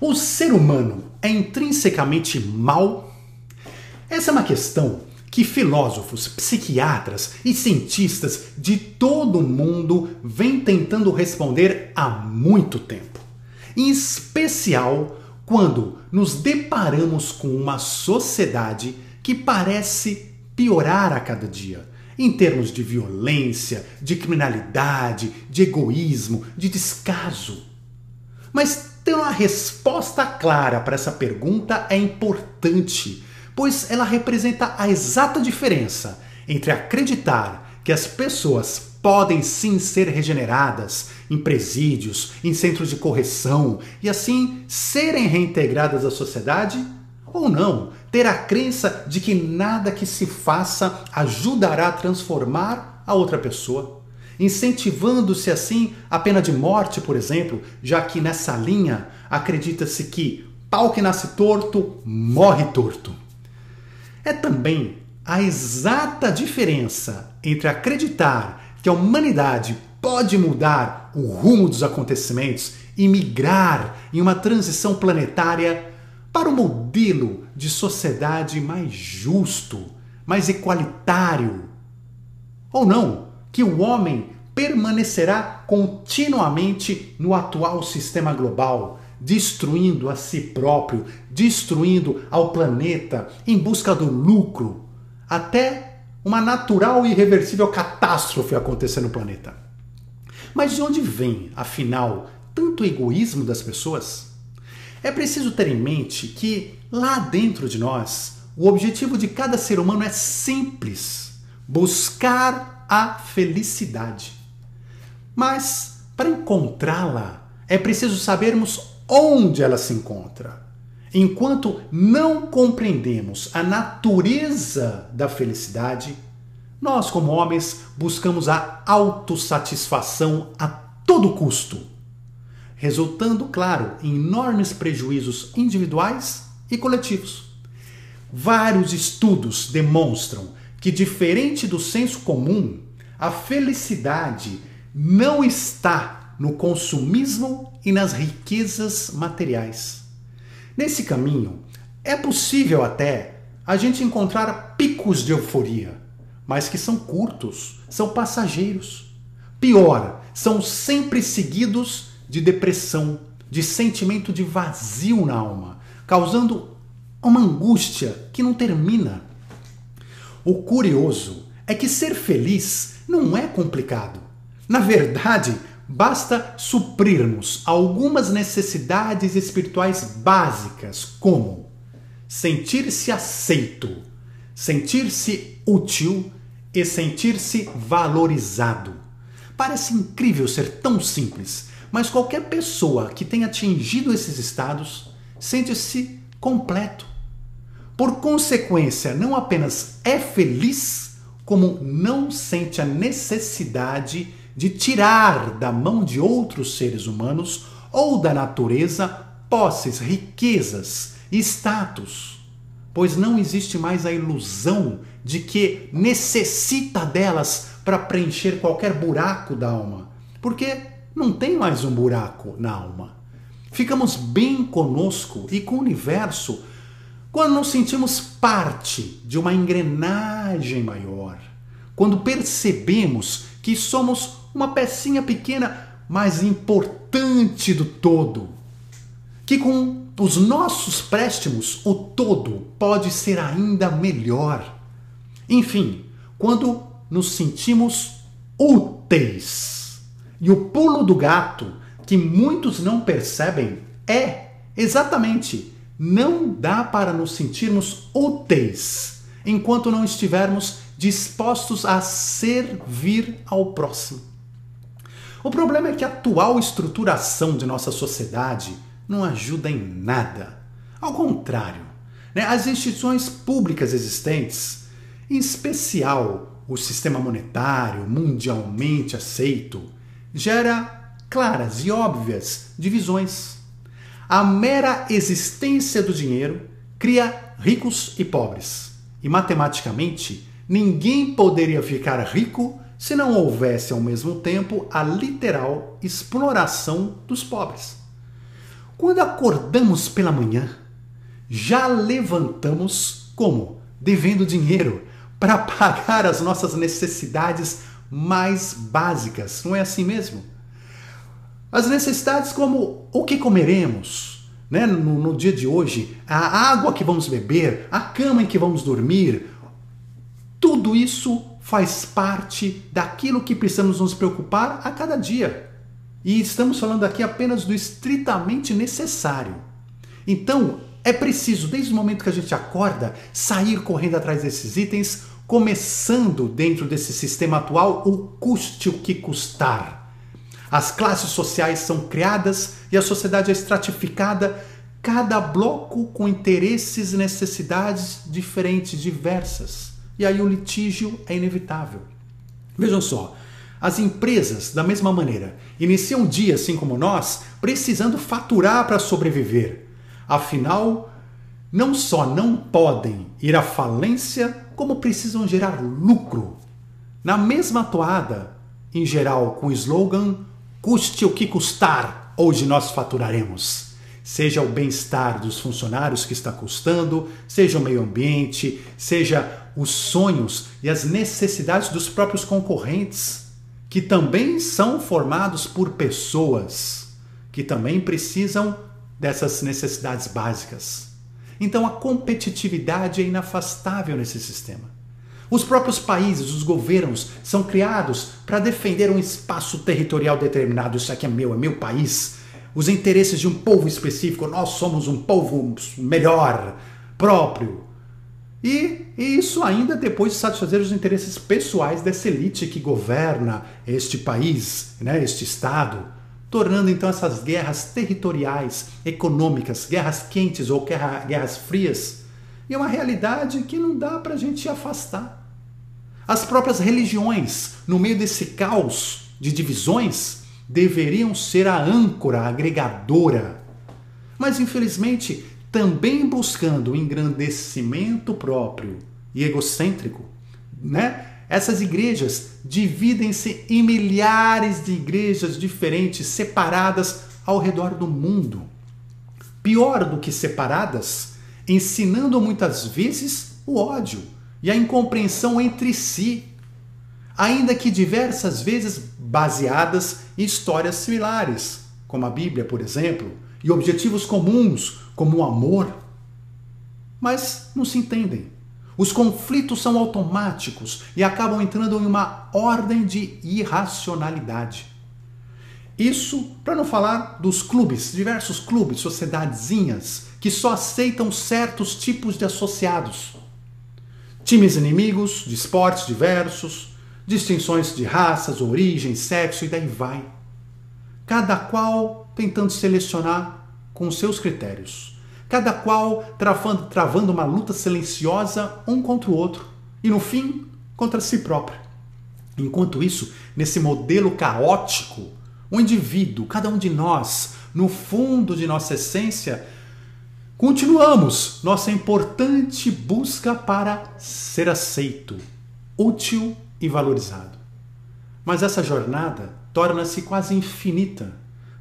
O ser humano é intrinsecamente mal? Essa é uma questão que filósofos, psiquiatras e cientistas de todo o mundo vêm tentando responder há muito tempo. Em especial quando nos deparamos com uma sociedade que parece piorar a cada dia, em termos de violência, de criminalidade, de egoísmo, de descaso. Mas ter uma resposta clara para essa pergunta é importante, pois ela representa a exata diferença entre acreditar que as pessoas podem sim ser regeneradas em presídios, em centros de correção e assim serem reintegradas à sociedade ou não, ter a crença de que nada que se faça ajudará a transformar a outra pessoa, incentivando-se assim a pena de morte, por exemplo, já que nessa linha acredita-se que pau que nasce torto morre torto. É também a exata diferença entre acreditar que a humanidade pode mudar o rumo dos acontecimentos e migrar em uma transição planetária para um modelo de sociedade mais justo, mais equalitário. Ou não, que o homem permanecerá continuamente no atual sistema global, destruindo a si próprio, destruindo ao planeta em busca do lucro, até uma natural e irreversível catástrofe acontecer no planeta. Mas de onde vem, afinal, tanto egoísmo das pessoas? É preciso ter em mente que lá dentro de nós, o objetivo de cada ser humano é simples: buscar a felicidade. Mas para encontrá-la, é preciso sabermos onde ela se encontra. Enquanto não compreendemos a natureza da felicidade, nós, como homens, buscamos a autossatisfação a todo custo resultando, claro, em enormes prejuízos individuais e coletivos. Vários estudos demonstram que, diferente do senso comum, a felicidade não está no consumismo e nas riquezas materiais. Nesse caminho, é possível até a gente encontrar picos de euforia, mas que são curtos, são passageiros. Pior, são sempre seguidos de depressão, de sentimento de vazio na alma, causando uma angústia que não termina. O curioso é que ser feliz não é complicado. Na verdade, basta suprirmos algumas necessidades espirituais básicas, como sentir-se aceito, sentir-se útil e sentir-se valorizado. Parece incrível ser tão simples, mas qualquer pessoa que tenha atingido esses estados sente-se completo. Por consequência, não apenas é feliz, como não sente a necessidade de tirar da mão de outros seres humanos ou da natureza posses, riquezas status, pois não existe mais a ilusão de que necessita delas para preencher qualquer buraco da alma, porque não tem mais um buraco na alma. Ficamos bem conosco e com o universo quando nos sentimos parte de uma engrenagem maior. Quando percebemos que somos uma pecinha pequena, mas importante do todo. Que com os nossos préstimos, o todo pode ser ainda melhor. Enfim, quando nos sentimos úteis. E o pulo do gato, que muitos não percebem, é exatamente não dá para nos sentirmos úteis enquanto não estivermos dispostos a servir ao próximo. O problema é que a atual estruturação de nossa sociedade não ajuda em nada. Ao contrário, né, as instituições públicas existentes, em especial o sistema monetário mundialmente aceito, gera claras e óbvias divisões. A mera existência do dinheiro cria ricos e pobres. E matematicamente, ninguém poderia ficar rico se não houvesse ao mesmo tempo a literal exploração dos pobres. Quando acordamos pela manhã, já levantamos como? Devendo dinheiro para pagar as nossas necessidades mais básicas, não é assim mesmo? As necessidades como o que comeremos, né, no, no dia de hoje, a água que vamos beber, a cama em que vamos dormir, tudo isso faz parte daquilo que precisamos nos preocupar a cada dia. E estamos falando aqui apenas do estritamente necessário. Então, é preciso, desde o momento que a gente acorda, sair correndo atrás desses itens, começando dentro desse sistema atual o custe o que custar. As classes sociais são criadas e a sociedade é estratificada, cada bloco com interesses e necessidades diferentes, diversas. E aí o litígio é inevitável. Vejam só, as empresas, da mesma maneira, iniciam o dia, assim como nós, precisando faturar para sobreviver. Afinal, não só não podem ir à falência, como precisam gerar lucro. Na mesma toada, em geral com o slogan custe o que custar, hoje nós faturaremos. Seja o bem-estar dos funcionários que está custando, seja o meio ambiente, seja os sonhos e as necessidades dos próprios concorrentes, que também são formados por pessoas que também precisam dessas necessidades básicas. Então a competitividade é inafastável nesse sistema. Os próprios países, os governos, são criados para defender um espaço territorial determinado. Isso aqui é meu, é meu país. Os interesses de um povo específico, nós somos um povo melhor, próprio. E isso ainda depois de satisfazer os interesses pessoais dessa elite que governa este país, né, este Estado tornando então essas guerras territoriais, econômicas, guerras quentes ou guerra, guerras frias, e é uma realidade que não dá para a gente afastar. As próprias religiões, no meio desse caos de divisões, deveriam ser a âncora agregadora. Mas infelizmente, também buscando o engrandecimento próprio e egocêntrico, né? Essas igrejas dividem-se em milhares de igrejas diferentes, separadas ao redor do mundo. Pior do que separadas, ensinando muitas vezes o ódio e a incompreensão entre si, ainda que diversas vezes baseadas em histórias similares, como a Bíblia, por exemplo, e objetivos comuns, como o amor. Mas não se entendem. Os conflitos são automáticos e acabam entrando em uma ordem de irracionalidade. Isso para não falar dos clubes, diversos clubes, sociedadezinhas, que só aceitam certos tipos de associados. Times inimigos, de esportes diversos, distinções de raças, origem, sexo e daí vai. Cada qual tentando selecionar com seus critérios cada qual travando, travando uma luta silenciosa um contra o outro e no fim contra si próprio. Enquanto isso, nesse modelo caótico, o indivíduo, cada um de nós, no fundo de nossa essência, continuamos nossa importante busca para ser aceito, útil e valorizado. Mas essa jornada torna-se quase infinita,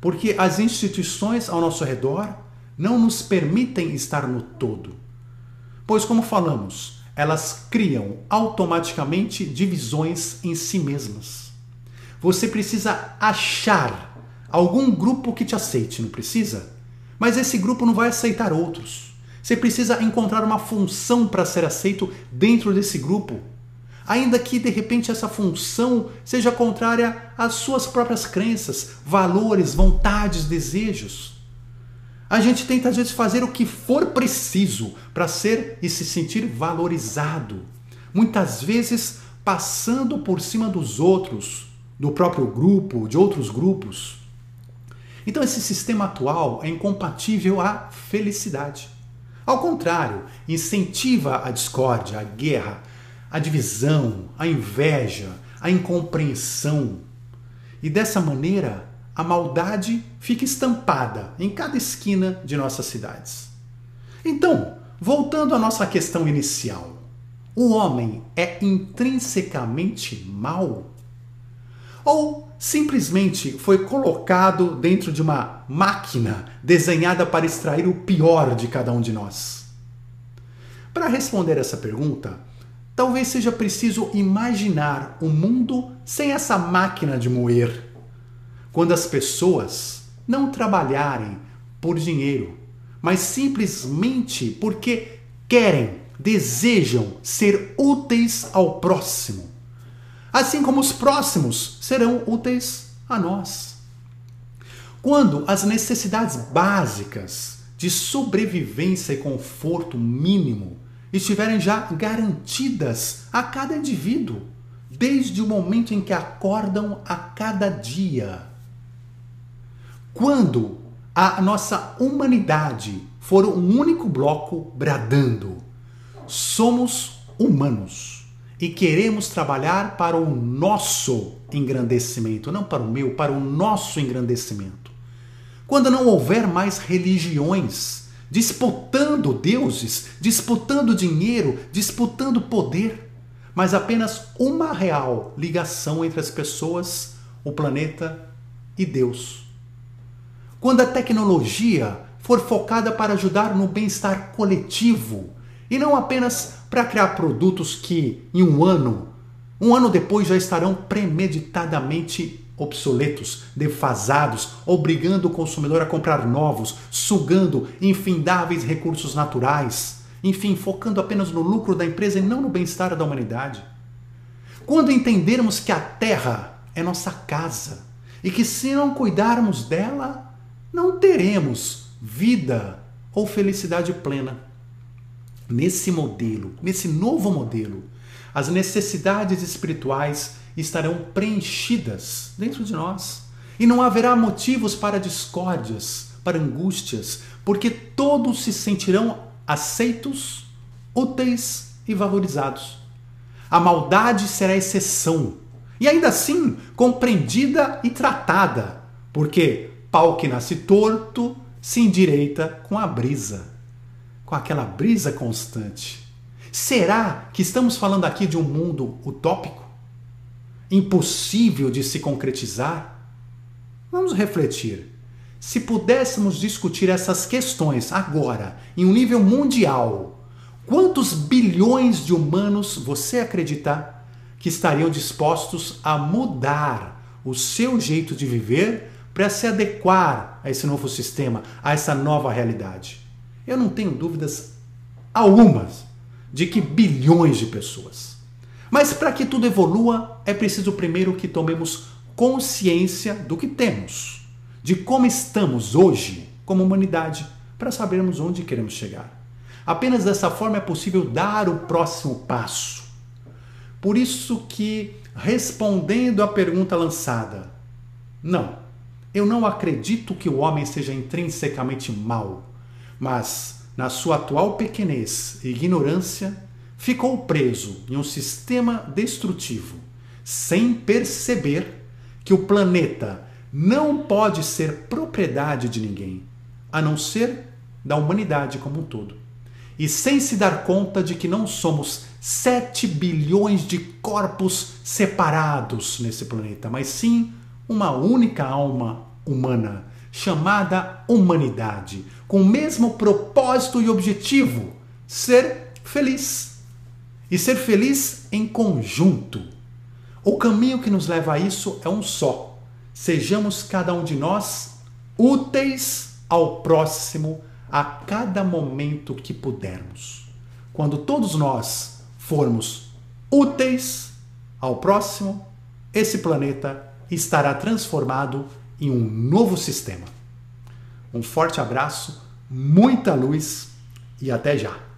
porque as instituições ao nosso redor não nos permitem estar no todo. Pois, como falamos, elas criam automaticamente divisões em si mesmas. Você precisa achar algum grupo que te aceite, não precisa? Mas esse grupo não vai aceitar outros. Você precisa encontrar uma função para ser aceito dentro desse grupo, ainda que de repente essa função seja contrária às suas próprias crenças, valores, vontades, desejos. A gente tenta às vezes fazer o que for preciso para ser e se sentir valorizado. Muitas vezes passando por cima dos outros, do próprio grupo, de outros grupos. Então esse sistema atual é incompatível à felicidade. Ao contrário, incentiva a discórdia, a guerra, a divisão, a inveja, a incompreensão. E dessa maneira, a maldade fica estampada em cada esquina de nossas cidades. Então, voltando à nossa questão inicial, o homem é intrinsecamente mau? Ou simplesmente foi colocado dentro de uma máquina desenhada para extrair o pior de cada um de nós? Para responder essa pergunta, talvez seja preciso imaginar o um mundo sem essa máquina de moer. Quando as pessoas não trabalharem por dinheiro, mas simplesmente porque querem, desejam ser úteis ao próximo. Assim como os próximos serão úteis a nós. Quando as necessidades básicas de sobrevivência e conforto mínimo estiverem já garantidas a cada indivíduo, desde o momento em que acordam a cada dia. Quando a nossa humanidade for um único bloco bradando, somos humanos e queremos trabalhar para o nosso engrandecimento, não para o meu, para o nosso engrandecimento. Quando não houver mais religiões disputando deuses, disputando dinheiro, disputando poder, mas apenas uma real ligação entre as pessoas, o planeta e Deus. Quando a tecnologia for focada para ajudar no bem-estar coletivo e não apenas para criar produtos que, em um ano, um ano depois já estarão premeditadamente obsoletos, defasados, obrigando o consumidor a comprar novos, sugando infindáveis recursos naturais, enfim, focando apenas no lucro da empresa e não no bem-estar da humanidade. Quando entendermos que a terra é nossa casa e que se não cuidarmos dela, não teremos vida ou felicidade plena. Nesse modelo, nesse novo modelo, as necessidades espirituais estarão preenchidas dentro de nós. E não haverá motivos para discórdias, para angústias, porque todos se sentirão aceitos, úteis e valorizados. A maldade será exceção, e ainda assim compreendida e tratada, porque pau que nasce torto se endireita com a brisa, com aquela brisa constante. Será que estamos falando aqui de um mundo utópico? impossível de se concretizar? Vamos refletir. Se pudéssemos discutir essas questões agora, em um nível mundial, quantos bilhões de humanos você acredita que estariam dispostos a mudar o seu jeito de viver para se adequar a esse novo sistema, a essa nova realidade? Eu não tenho dúvidas algumas de que bilhões de pessoas. Mas para que tudo evolua, é preciso primeiro que tomemos consciência do que temos, de como estamos hoje como humanidade, para sabermos onde queremos chegar. Apenas dessa forma é possível dar o próximo passo. Por isso que, respondendo à pergunta lançada, não, eu não acredito que o homem seja intrinsecamente mau, mas na sua atual pequenez e ignorância, ficou preso em um sistema destrutivo, sem perceber que o planeta não pode ser propriedade de ninguém, a não ser da humanidade como um todo. E sem se dar conta de que não somos 7 bilhões de corpos separados nesse planeta, mas sim uma única alma humana, chamada humanidade, com o mesmo propósito e objetivo: ser feliz e ser feliz em conjunto. O caminho que nos leva a isso é um só. Sejamos cada um de nós úteis ao próximo a cada momento que pudermos. Quando todos nós formos úteis ao próximo, esse planeta estará transformado em um novo sistema. Um forte abraço, muita luz e até já!